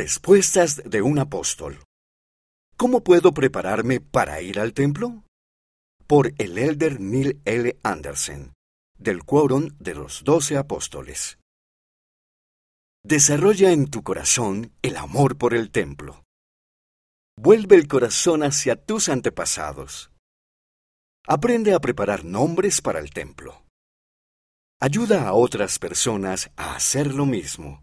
Respuestas de un apóstol. ¿Cómo puedo prepararme para ir al templo? Por el elder Neil L. Anderson, del Quórum de los Doce Apóstoles. Desarrolla en tu corazón el amor por el templo. Vuelve el corazón hacia tus antepasados. Aprende a preparar nombres para el templo. Ayuda a otras personas a hacer lo mismo.